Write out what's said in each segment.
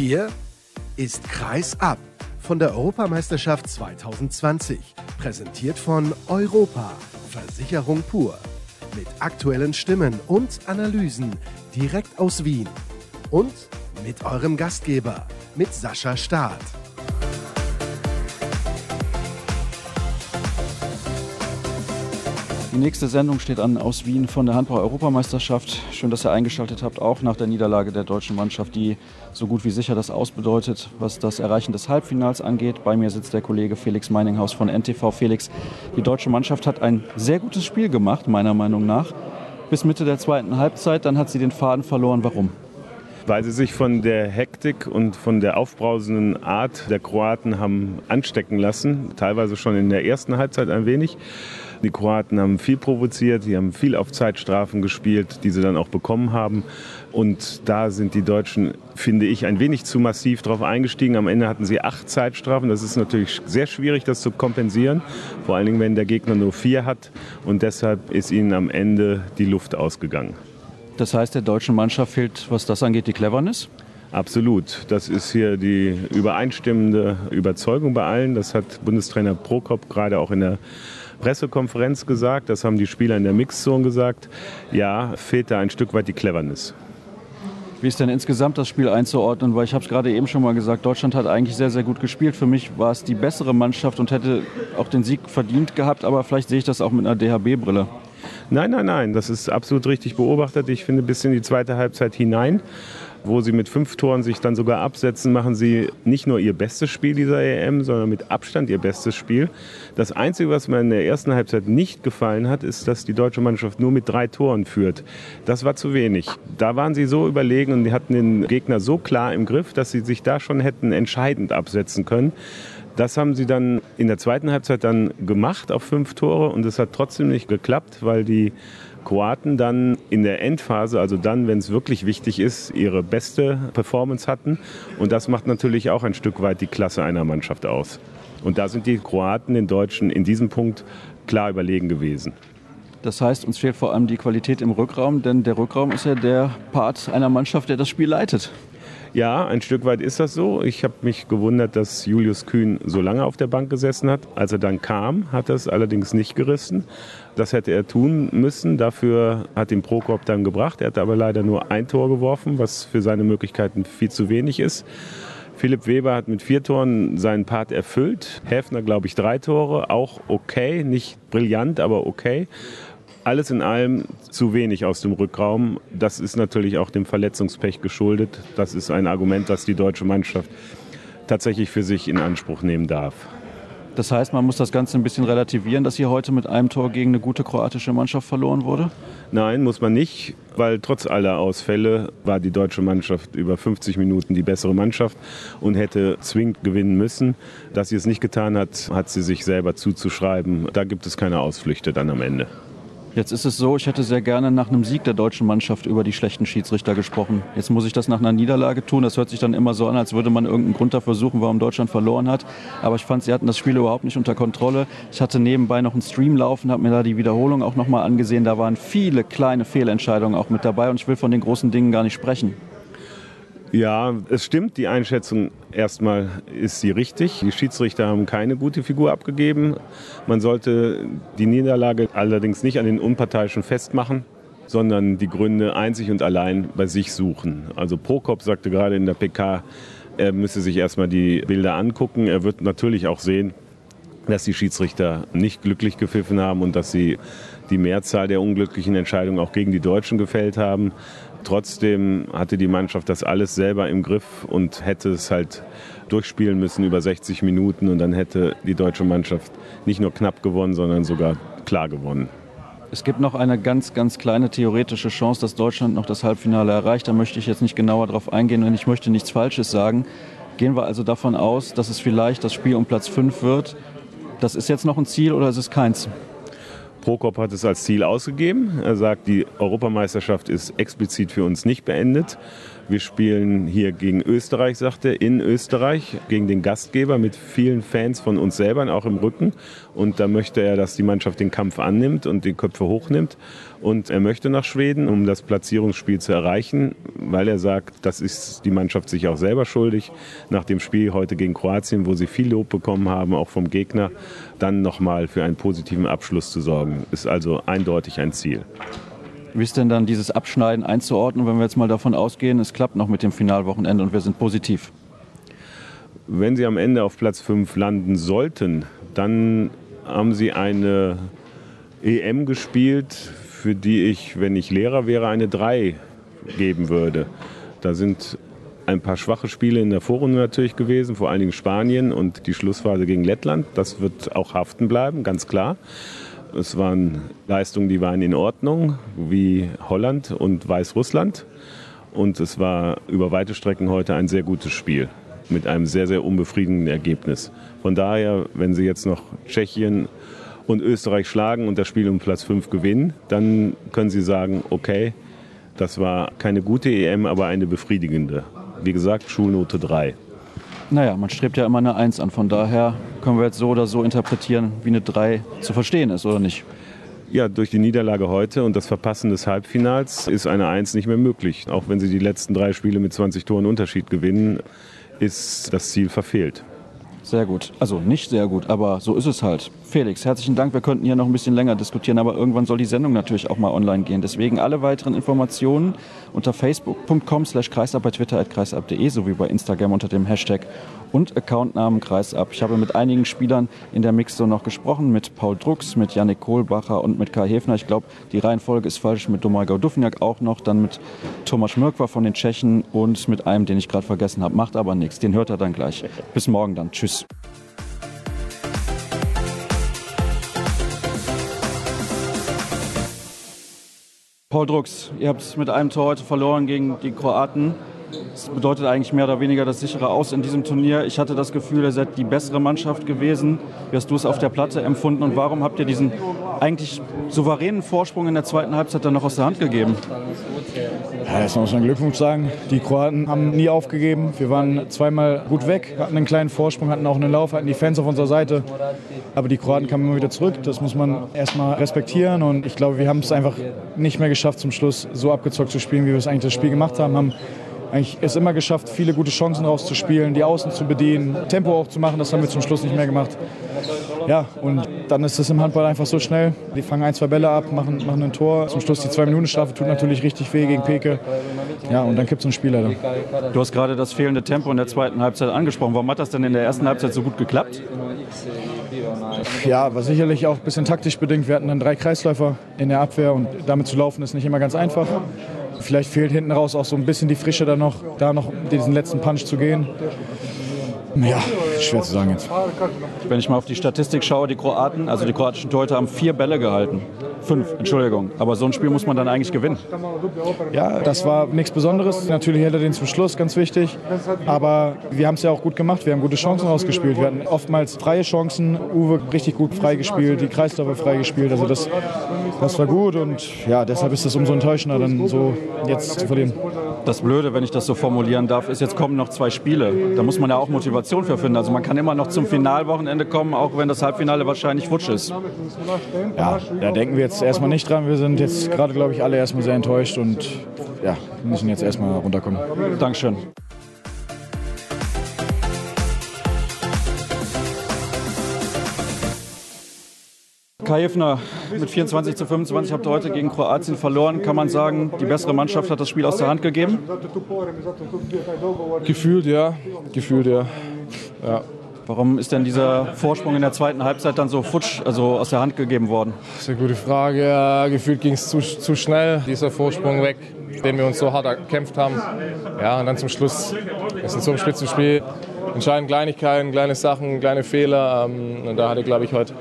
Hier ist Kreis ab von der Europameisterschaft 2020. Präsentiert von Europa, Versicherung pur. Mit aktuellen Stimmen und Analysen direkt aus Wien. Und mit eurem Gastgeber, mit Sascha Staat. Die nächste Sendung steht an aus Wien von der Handball-Europameisterschaft. Schön, dass ihr eingeschaltet habt, auch nach der Niederlage der deutschen Mannschaft, die so gut wie sicher das ausbedeutet, was das Erreichen des Halbfinals angeht. Bei mir sitzt der Kollege Felix Meininghaus von NTV. Felix, die deutsche Mannschaft hat ein sehr gutes Spiel gemacht, meiner Meinung nach. Bis Mitte der zweiten Halbzeit, dann hat sie den Faden verloren. Warum? weil sie sich von der Hektik und von der aufbrausenden Art der Kroaten haben anstecken lassen, teilweise schon in der ersten Halbzeit ein wenig. Die Kroaten haben viel provoziert, die haben viel auf Zeitstrafen gespielt, die sie dann auch bekommen haben. Und da sind die Deutschen, finde ich, ein wenig zu massiv drauf eingestiegen. Am Ende hatten sie acht Zeitstrafen. Das ist natürlich sehr schwierig, das zu kompensieren. Vor allen Dingen, wenn der Gegner nur vier hat. Und deshalb ist ihnen am Ende die Luft ausgegangen. Das heißt, der deutschen Mannschaft fehlt, was das angeht, die Cleverness? Absolut. Das ist hier die übereinstimmende Überzeugung bei allen. Das hat Bundestrainer Prokop gerade auch in der Pressekonferenz gesagt, das haben die Spieler in der Mixzone gesagt. Ja, fehlt da ein Stück weit die Cleverness. Wie ist denn insgesamt das Spiel einzuordnen? Weil ich habe es gerade eben schon mal gesagt, Deutschland hat eigentlich sehr, sehr gut gespielt. Für mich war es die bessere Mannschaft und hätte auch den Sieg verdient gehabt, aber vielleicht sehe ich das auch mit einer DHB-Brille. Nein, nein, nein, das ist absolut richtig beobachtet. Ich finde bis in die zweite Halbzeit hinein wo sie mit fünf Toren sich dann sogar absetzen, machen sie nicht nur ihr bestes Spiel dieser EM, sondern mit Abstand ihr bestes Spiel. Das Einzige, was mir in der ersten Halbzeit nicht gefallen hat, ist, dass die deutsche Mannschaft nur mit drei Toren führt. Das war zu wenig. Da waren sie so überlegen und die hatten den Gegner so klar im Griff, dass sie sich da schon hätten entscheidend absetzen können. Das haben sie dann in der zweiten Halbzeit dann gemacht auf fünf Tore und es hat trotzdem nicht geklappt, weil die Kroaten dann in der Endphase, also dann, wenn es wirklich wichtig ist, ihre beste Performance hatten. Und das macht natürlich auch ein Stück weit die Klasse einer Mannschaft aus. Und da sind die Kroaten den Deutschen in diesem Punkt klar überlegen gewesen. Das heißt, uns fehlt vor allem die Qualität im Rückraum, denn der Rückraum ist ja der Part einer Mannschaft, der das Spiel leitet. Ja, ein Stück weit ist das so. Ich habe mich gewundert, dass Julius Kühn so lange auf der Bank gesessen hat. Als er dann kam, hat er es allerdings nicht gerissen. Das hätte er tun müssen. Dafür hat ihn Prokop dann gebracht. Er hat aber leider nur ein Tor geworfen, was für seine Möglichkeiten viel zu wenig ist. Philipp Weber hat mit vier Toren seinen Part erfüllt. Häfner, glaube ich, drei Tore. Auch okay, nicht brillant, aber okay alles in allem zu wenig aus dem Rückraum. Das ist natürlich auch dem Verletzungspech geschuldet. Das ist ein Argument, das die deutsche Mannschaft tatsächlich für sich in Anspruch nehmen darf. Das heißt, man muss das Ganze ein bisschen relativieren, dass hier heute mit einem Tor gegen eine gute kroatische Mannschaft verloren wurde? Nein, muss man nicht, weil trotz aller Ausfälle war die deutsche Mannschaft über 50 Minuten die bessere Mannschaft und hätte zwingend gewinnen müssen. Dass sie es nicht getan hat, hat sie sich selber zuzuschreiben. Da gibt es keine Ausflüchte dann am Ende. Jetzt ist es so, ich hätte sehr gerne nach einem Sieg der deutschen Mannschaft über die schlechten Schiedsrichter gesprochen. Jetzt muss ich das nach einer Niederlage tun. Das hört sich dann immer so an, als würde man irgendeinen Grund dafür suchen, warum Deutschland verloren hat. Aber ich fand, sie hatten das Spiel überhaupt nicht unter Kontrolle. Ich hatte nebenbei noch einen Stream laufen, habe mir da die Wiederholung auch nochmal angesehen. Da waren viele kleine Fehlentscheidungen auch mit dabei und ich will von den großen Dingen gar nicht sprechen. Ja, es stimmt, die Einschätzung erstmal ist sie richtig. Die Schiedsrichter haben keine gute Figur abgegeben. Man sollte die Niederlage allerdings nicht an den Unparteiischen festmachen, sondern die Gründe einzig und allein bei sich suchen. Also Prokop sagte gerade in der PK, er müsse sich erstmal die Bilder angucken. Er wird natürlich auch sehen, dass die Schiedsrichter nicht glücklich gepfiffen haben und dass sie die Mehrzahl der unglücklichen Entscheidungen auch gegen die Deutschen gefällt haben. Trotzdem hatte die Mannschaft das alles selber im Griff und hätte es halt durchspielen müssen über 60 Minuten und dann hätte die deutsche Mannschaft nicht nur knapp gewonnen, sondern sogar klar gewonnen. Es gibt noch eine ganz, ganz kleine theoretische Chance, dass Deutschland noch das Halbfinale erreicht. Da möchte ich jetzt nicht genauer darauf eingehen und ich möchte nichts Falsches sagen. Gehen wir also davon aus, dass es vielleicht das Spiel um Platz 5 wird. Das ist jetzt noch ein Ziel oder ist es keins? Prokop hat es als Ziel ausgegeben. Er sagt, die Europameisterschaft ist explizit für uns nicht beendet. Wir spielen hier gegen Österreich, sagt er, in Österreich, gegen den Gastgeber mit vielen Fans von uns selber, auch im Rücken. Und da möchte er, dass die Mannschaft den Kampf annimmt und die Köpfe hochnimmt. Und er möchte nach Schweden, um das Platzierungsspiel zu erreichen, weil er sagt, das ist die Mannschaft sich auch selber schuldig. Nach dem Spiel heute gegen Kroatien, wo sie viel Lob bekommen haben, auch vom Gegner, dann nochmal für einen positiven Abschluss zu sorgen, ist also eindeutig ein Ziel. Wie ist denn dann dieses Abschneiden einzuordnen, wenn wir jetzt mal davon ausgehen, es klappt noch mit dem Finalwochenende und wir sind positiv? Wenn Sie am Ende auf Platz 5 landen sollten, dann haben Sie eine EM gespielt, für die ich, wenn ich Lehrer wäre, eine 3 geben würde. Da sind ein paar schwache Spiele in der Vorrunde natürlich gewesen, vor allen Dingen Spanien und die Schlussphase gegen Lettland. Das wird auch haften bleiben, ganz klar. Es waren Leistungen, die waren in Ordnung, wie Holland und Weißrussland. Und es war über weite Strecken heute ein sehr gutes Spiel mit einem sehr, sehr unbefriedigenden Ergebnis. Von daher, wenn Sie jetzt noch Tschechien und Österreich schlagen und das Spiel um Platz 5 gewinnen, dann können Sie sagen, okay, das war keine gute EM, aber eine befriedigende. Wie gesagt, Schulnote 3. Naja, man strebt ja immer eine 1 an. Von daher können wir jetzt so oder so interpretieren, wie eine 3 zu verstehen ist, oder nicht? Ja, durch die Niederlage heute und das Verpassen des Halbfinals ist eine 1 nicht mehr möglich. Auch wenn sie die letzten drei Spiele mit 20 Toren Unterschied gewinnen, ist das Ziel verfehlt. Sehr gut. Also nicht sehr gut, aber so ist es halt. Felix, herzlichen Dank. Wir könnten hier noch ein bisschen länger diskutieren, aber irgendwann soll die Sendung natürlich auch mal online gehen. Deswegen alle weiteren Informationen unter facebook.com slash kreisab, bei twitter at kreisab.de sowie bei Instagram unter dem Hashtag und Accountnamen Kreisab. Ich habe mit einigen Spielern in der Mixzone noch gesprochen, mit Paul Drucks, mit Yannick Kohlbacher und mit Kai Hefner. Ich glaube, die Reihenfolge ist falsch, mit Domagoj Dufniak auch noch, dann mit Tomasz Mörkwa von den Tschechen und mit einem, den ich gerade vergessen habe. Macht aber nichts, den hört er dann gleich. Bis morgen dann. Tschüss. Paul Drucks, ihr habt mit einem Tor heute verloren gegen die Kroaten. Das bedeutet eigentlich mehr oder weniger das sichere Aus in diesem Turnier. Ich hatte das Gefühl, ihr seid die bessere Mannschaft gewesen. Wie hast du es auf der Platte empfunden und warum habt ihr diesen eigentlich souveränen Vorsprung in der zweiten Halbzeit dann noch aus der Hand gegeben? Ja, erstmal muss man Glückwunsch sagen. Die Kroaten haben nie aufgegeben. Wir waren zweimal gut weg, hatten einen kleinen Vorsprung, hatten auch einen Lauf, hatten die Fans auf unserer Seite. Aber die Kroaten kamen immer wieder zurück. Das muss man erstmal respektieren. Und ich glaube, wir haben es einfach nicht mehr geschafft, zum Schluss so abgezockt zu spielen, wie wir es eigentlich das Spiel gemacht haben. haben eigentlich es immer geschafft, viele gute Chancen rauszuspielen, die Außen zu bedienen, Tempo auch zu machen. Das haben wir zum Schluss nicht mehr gemacht. Ja, und dann ist es im Handball einfach so schnell. Die fangen ein, zwei Bälle ab, machen, machen ein Tor. Zum Schluss die Zwei-Minuten-Strafe tut natürlich richtig weh gegen Peke. Ja, und dann gibt es einen Spieler. Dann. Du hast gerade das fehlende Tempo in der zweiten Halbzeit angesprochen. Warum hat das denn in der ersten Halbzeit so gut geklappt? Ja, war sicherlich auch ein bisschen taktisch bedingt. Wir hatten dann drei Kreisläufer in der Abwehr und damit zu laufen ist nicht immer ganz einfach. Vielleicht fehlt hinten raus auch so ein bisschen die Frische da noch, da noch diesen letzten Punch zu gehen. Ja, schwer zu sagen jetzt. Wenn ich mal auf die Statistik schaue, die Kroaten, also die kroatischen Torhüter haben vier Bälle gehalten. Fünf, Entschuldigung. Aber so ein Spiel muss man dann eigentlich gewinnen. Ja, das war nichts Besonderes. Natürlich hätte den zum Schluss, ganz wichtig. Aber wir haben es ja auch gut gemacht. Wir haben gute Chancen rausgespielt. Wir hatten oftmals freie Chancen. Uwe richtig gut freigespielt, die Kreisläufer freigespielt. Also das, das war gut und ja, deshalb ist es umso enttäuschender, dann so jetzt zu verlieren. Das Blöde, wenn ich das so formulieren darf, ist, jetzt kommen noch zwei Spiele. Da muss man ja auch Motivation für finden. Also man kann immer noch zum Finalwochenende kommen, auch wenn das Halbfinale wahrscheinlich futsch ist. Ja, da denken wir jetzt erstmal nicht dran. Wir sind jetzt gerade, glaube ich, alle erstmal sehr enttäuscht und ja, müssen jetzt erstmal runterkommen. Dankeschön. Kai Hefner mit 24 zu 25 habt ihr heute gegen Kroatien verloren. Kann man sagen, die bessere Mannschaft hat das Spiel aus der Hand gegeben? Gefühlt ja. Gefühlt ja. ja. Warum ist denn dieser Vorsprung in der zweiten Halbzeit dann so futsch, also aus der Hand gegeben worden? Das ist eine gute Frage. Gefühlt ging es zu, zu schnell, dieser Vorsprung weg, den wir uns so hart erkämpft haben. Ja, und dann zum Schluss, es ist so ein Spitzenspiel, entscheiden Kleinigkeiten, kleine Sachen, kleine Fehler. Ähm, und da hatte, glaube ich, heute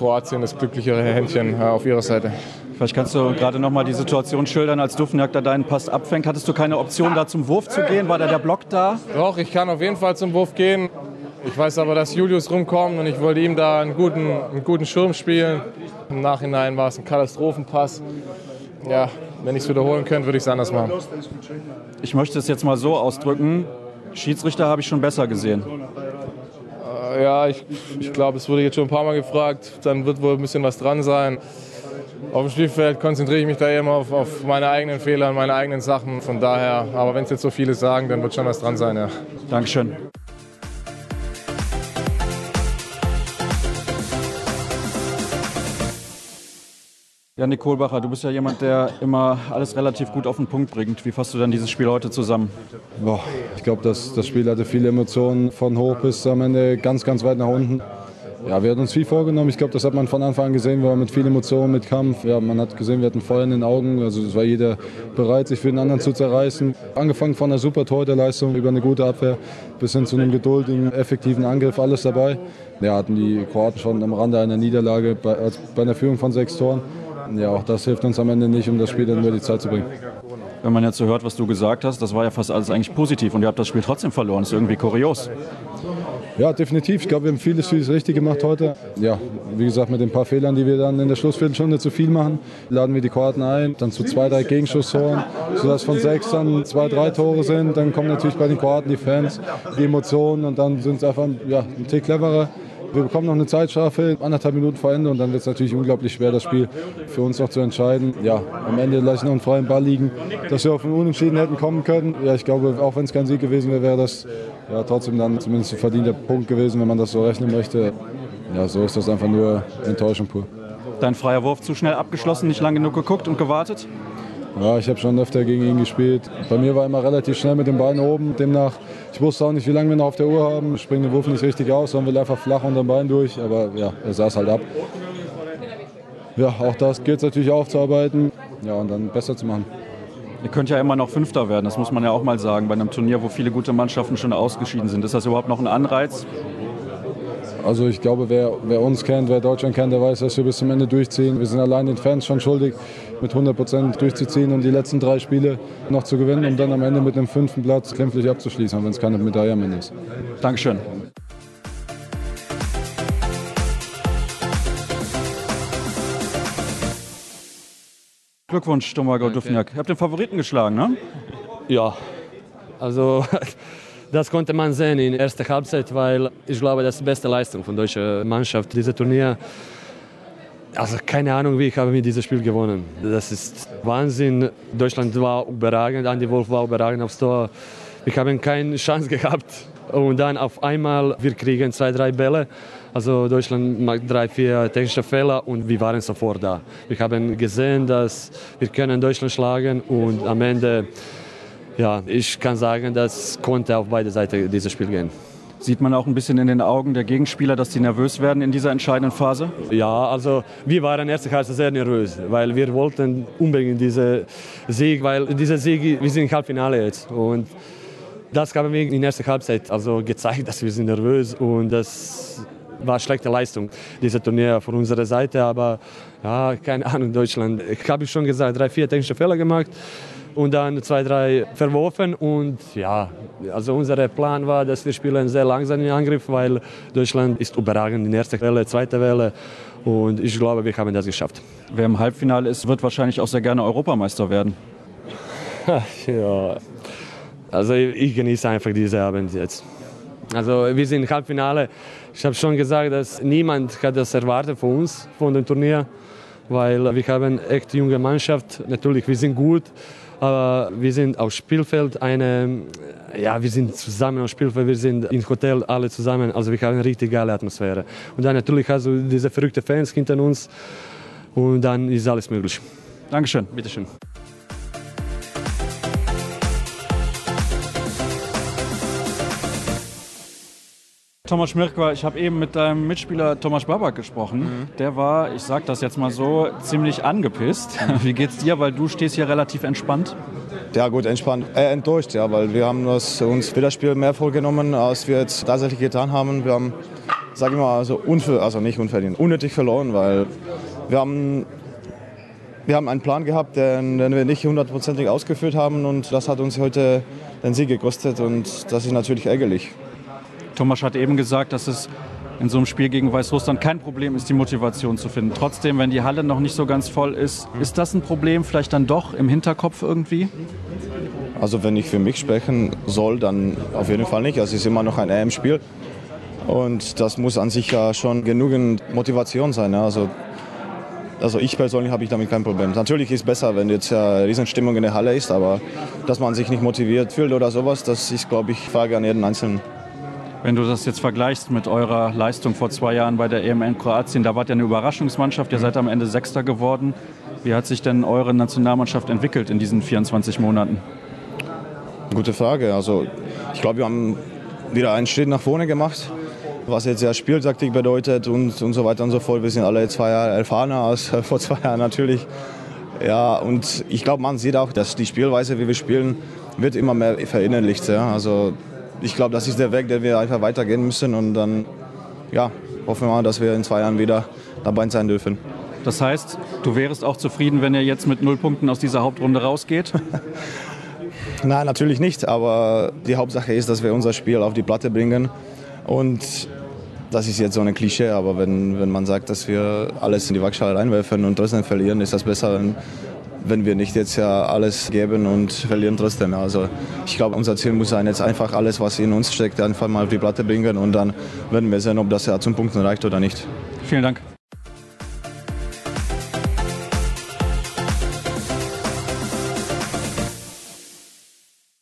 Kroatien das glücklichere Händchen auf ihrer Seite. Vielleicht kannst du gerade noch mal die Situation schildern, als Duffenjagd da deinen Pass abfängt. Hattest du keine Option, da zum Wurf zu gehen? War da der Block da? Doch, ich kann auf jeden Fall zum Wurf gehen. Ich weiß aber, dass Julius rumkommt und ich wollte ihm da einen guten, einen guten Schirm spielen. Im Nachhinein war es ein Katastrophenpass. Ja, wenn ich es wiederholen könnte, würde ich es anders machen. Ich möchte es jetzt mal so ausdrücken. Schiedsrichter habe ich schon besser gesehen. Ja, ich, ich glaube, es wurde jetzt schon ein paar Mal gefragt. Dann wird wohl ein bisschen was dran sein. Auf dem Spielfeld konzentriere ich mich da immer auf, auf meine eigenen Fehler, meine eigenen Sachen. Von daher, aber wenn es jetzt so viele sagen, dann wird schon was dran sein, ja. Dankeschön. Ja, Nick Kohlbacher, du bist ja jemand, der immer alles relativ gut auf den Punkt bringt. Wie fasst du dann dieses Spiel heute zusammen? Boah, ich glaube, das, das Spiel hatte viele Emotionen von hoch bis am Ende ganz, ganz weit nach unten. Ja, wir hatten uns viel vorgenommen. Ich glaube, das hat man von Anfang an gesehen. Wir waren mit viel Emotionen, mit Kampf. Ja, man hat gesehen, wir hatten Feuer in den Augen. Also es war jeder bereit, sich für den anderen zu zerreißen. Angefangen von einer super Torhüterleistung über eine gute Abwehr bis hin zu einem geduldigen, effektiven Angriff. Alles dabei. Ja, hatten die Kroaten schon am Rande einer Niederlage bei, bei einer Führung von sechs Toren ja, auch das hilft uns am Ende nicht, um das Spiel dann über die Zeit zu bringen. Wenn man jetzt so hört, was du gesagt hast, das war ja fast alles eigentlich positiv und ihr habt das Spiel trotzdem verloren. Das ist irgendwie kurios. Ja, definitiv. Ich glaube, wir haben vieles, vieles richtig gemacht heute. Ja, wie gesagt, mit den paar Fehlern, die wir dann in der Schlussviertelstunde zu viel machen, laden wir die Kroaten ein, dann zu zwei, drei Gegenschusstoren, sodass von sechs dann zwei, drei Tore sind. Dann kommen natürlich bei den Kroaten die Fans, die Emotionen und dann sind es einfach ja, ein Tick cleverer. Wir bekommen noch eine Zeitstrafe, anderthalb Minuten vor Ende und dann wird es natürlich unglaublich schwer, das Spiel für uns noch zu entscheiden. Ja, am Ende lasse ich noch einen freien Ball liegen, dass wir auf einen Unentschieden hätten kommen können. Ja, ich glaube, auch wenn es kein Sieg gewesen wäre, wäre das ja, trotzdem dann zumindest ein verdienter Punkt gewesen, wenn man das so rechnen möchte. Ja, so ist das einfach nur Enttäuschung pur. Dein freier Wurf zu schnell abgeschlossen, nicht lange genug geguckt und gewartet? Ja, ich habe schon öfter gegen ihn gespielt. Bei mir war immer relativ schnell mit den Beinen oben. Demnach, ich wusste auch nicht, wie lange wir noch auf der Uhr haben. Ich springe den Wurf nicht richtig aus, sondern will einfach flach unter dem Bein durch. Aber ja, er saß halt ab. Ja, auch das gilt es natürlich aufzuarbeiten ja, und dann besser zu machen. Ihr könnt ja immer noch Fünfter werden, das muss man ja auch mal sagen, bei einem Turnier, wo viele gute Mannschaften schon ausgeschieden sind. Ist das überhaupt noch ein Anreiz? Also ich glaube, wer, wer, uns kennt, wer Deutschland kennt, der weiß, dass wir bis zum Ende durchziehen. Wir sind allein den Fans schon schuldig, mit 100 Prozent durchzuziehen und die letzten drei Spiele noch zu gewinnen, um dann am Ende mit einem fünften Platz krämpflich abzuschließen, wenn es keine Medaille am Ende ist. Dankeschön. Glückwunsch, Tomago Dufniak. Ihr habt den Favoriten geschlagen, ne? Ja, also das konnte man sehen in der ersten Halbzeit, weil ich glaube, das ist die beste Leistung von deutscher Mannschaft, dieses Turnier. Also keine Ahnung, wie ich habe mit diesem Spiel gewonnen. Das ist Wahnsinn. Deutschland war überragend, Andy Wolf war überragend aufs Tor. Wir haben keine Chance gehabt. Und dann auf einmal, wir kriegen zwei, drei Bälle. Also Deutschland macht drei, vier technische Fehler und wir waren sofort da. Wir haben gesehen, dass wir können Deutschland schlagen und am Ende ja, ich kann sagen, das konnte auf beide Seiten dieses Spiel gehen. Sieht man auch ein bisschen in den Augen der Gegenspieler, dass die nervös werden in dieser entscheidenden Phase? Ja, also wir waren erste Halbzeit sehr nervös, weil wir wollten unbedingt diesen Sieg, weil dieser Sieg, wir sind im Halbfinale jetzt und das haben wir in der ersten Halbzeit also gezeigt, dass wir sind nervös und das war eine schlechte Leistung, dieses Turnier von unserer Seite, aber ja, keine Ahnung, Deutschland, ich habe schon gesagt, drei, vier technische Fehler gemacht und dann zwei, drei verworfen. Und ja, also unser Plan war, dass wir spielen sehr langsam im Angriff, weil Deutschland ist überragend in der ersten Welle, zweite Welle. Und ich glaube, wir haben das geschafft. Wer im Halbfinale ist, wird wahrscheinlich auch sehr gerne Europameister werden. ja, also ich genieße einfach diese Abend jetzt. Also wir sind im Halbfinale. Ich habe schon gesagt, dass niemand hat das erwartet von uns, von dem Turnier, weil wir haben echt junge Mannschaft. Natürlich, wir sind gut, aber wir sind auf Spielfeld eine, ja, wir sind zusammen auf Spielfeld, wir sind im Hotel alle zusammen, also wir haben eine richtig geile Atmosphäre. Und dann natürlich hast du diese verrückten Fans hinter uns und dann ist alles möglich. Dankeschön. Bitteschön. Thomas Schmirkwa, ich habe eben mit deinem Mitspieler Thomas Babak gesprochen. Mhm. Der war, ich sage das jetzt mal so, ziemlich angepisst. Wie geht's dir? Weil du stehst hier relativ entspannt. Ja gut, entspannt, äh, enttäuscht, ja, weil wir haben das, uns für das Spiel mehr vorgenommen, als wir jetzt tatsächlich getan haben. Wir haben, sage ich mal, also, unver also nicht unverdient, unnötig verloren, weil wir haben, wir haben einen Plan gehabt, den, den wir nicht hundertprozentig ausgeführt haben und das hat uns heute den Sieg gekostet und das ist natürlich ärgerlich. Thomas hat eben gesagt, dass es in so einem Spiel gegen Weißrussland kein Problem ist, die Motivation zu finden. Trotzdem, wenn die Halle noch nicht so ganz voll ist, ist das ein Problem vielleicht dann doch im Hinterkopf irgendwie? Also wenn ich für mich sprechen soll, dann auf jeden Fall nicht. Es ist immer noch ein EM-Spiel. Und das muss an sich ja schon genügend Motivation sein. Also, also ich persönlich habe ich damit kein Problem. Natürlich ist es besser, wenn jetzt ja Riesenstimmung in der Halle ist, aber dass man sich nicht motiviert fühlt oder sowas, das ist, glaube ich, Frage an jeden Einzelnen. Wenn du das jetzt vergleichst mit eurer Leistung vor zwei Jahren bei der EM in Kroatien, da wart ihr eine Überraschungsmannschaft, ihr seid am Ende Sechster geworden. Wie hat sich denn eure Nationalmannschaft entwickelt in diesen 24 Monaten? Gute Frage. Also ich glaube, wir haben wieder einen Schritt nach vorne gemacht, was jetzt ja Spieltaktik bedeutet und, und so weiter und so fort. Wir sind alle zwei Jahre erfahrener als vor zwei Jahren natürlich. Ja, und ich glaube, man sieht auch, dass die Spielweise, wie wir spielen, wird immer mehr verinnerlicht. Ja. Also ich glaube, das ist der Weg, den wir einfach weitergehen müssen und dann ja, hoffen wir mal, dass wir in zwei Jahren wieder dabei sein dürfen. Das heißt, du wärst auch zufrieden, wenn ihr jetzt mit null Punkten aus dieser Hauptrunde rausgeht? Nein, natürlich nicht, aber die Hauptsache ist, dass wir unser Spiel auf die Platte bringen und das ist jetzt so ein Klischee, aber wenn, wenn man sagt, dass wir alles in die Waagschale reinwerfen und trotzdem verlieren, ist das besser, wenn, wenn wir nicht jetzt ja alles geben und verlieren trotzdem. Also ich glaube, unser Ziel muss sein, jetzt einfach alles, was in uns steckt, einfach mal auf die Platte bringen und dann werden wir sehen, ob das ja zum Punkten reicht oder nicht. Vielen Dank.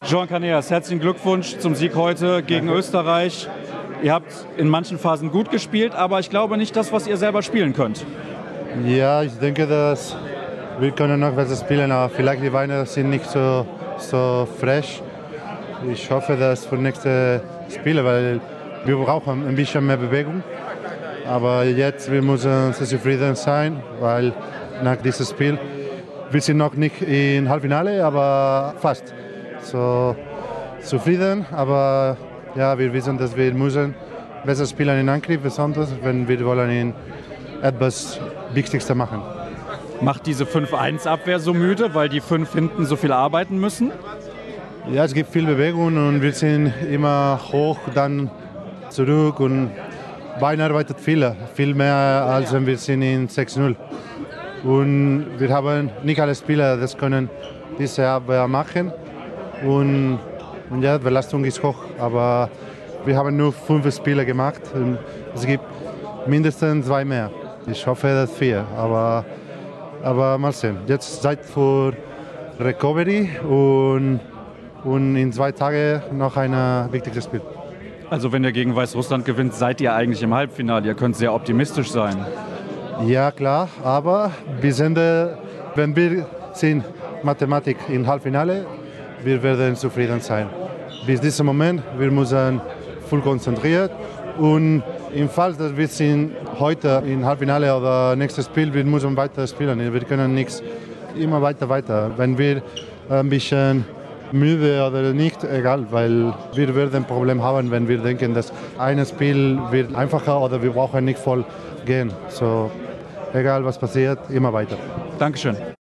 Jean Caneas, herzlichen Glückwunsch zum Sieg heute gegen Österreich. Ihr habt in manchen Phasen gut gespielt, aber ich glaube nicht das, was ihr selber spielen könnt. Ja, ich denke, dass wir können noch besser spielen, aber vielleicht die Beine sind nicht so, so fresh. Ich hoffe, dass für nächste Spiele, weil wir brauchen ein bisschen mehr Bewegung. Aber jetzt wir müssen sehr zufrieden sein, weil nach diesem Spiel wir sind noch nicht im Halbfinale, aber fast. So zufrieden, aber ja, wir wissen, dass wir müssen besser spielen in Angriff, besonders wenn wir wollen in etwas Wichtigste machen. Macht diese 5-1-Abwehr so müde, weil die fünf hinten so viel arbeiten müssen? Ja, es gibt viel Bewegung und wir sind immer hoch, dann zurück und Bein arbeitet viel, viel mehr als wenn wir sind in 6-0. Und wir haben nicht alle Spieler, das können diese Abwehr machen. Und, und ja, die Belastung ist hoch, aber wir haben nur fünf Spieler gemacht und es gibt mindestens zwei mehr. Ich hoffe, dass vier, aber, aber mal sehen. Jetzt Zeit für Recovery und, und in zwei Tagen noch ein wichtiges Spiel. Also wenn ihr gegen Weißrussland gewinnt, seid ihr eigentlich im Halbfinale. Ihr könnt sehr optimistisch sein. Ja klar, aber wir sind, wenn wir sind Mathematik im Halbfinale, wir werden zufrieden sein. Bis diesem Moment, wir müssen voll konzentriert und im Fall, dass wir sind heute im Halbfinale oder nächstes Spiel, wir müssen weiter spielen. Wir können nichts immer weiter, weiter. Wenn wir ein bisschen müde oder nicht, egal, weil wir werden ein Problem haben, wenn wir denken, dass ein Spiel wird einfacher oder wir brauchen nicht voll gehen. So, egal was passiert, immer weiter. Dankeschön.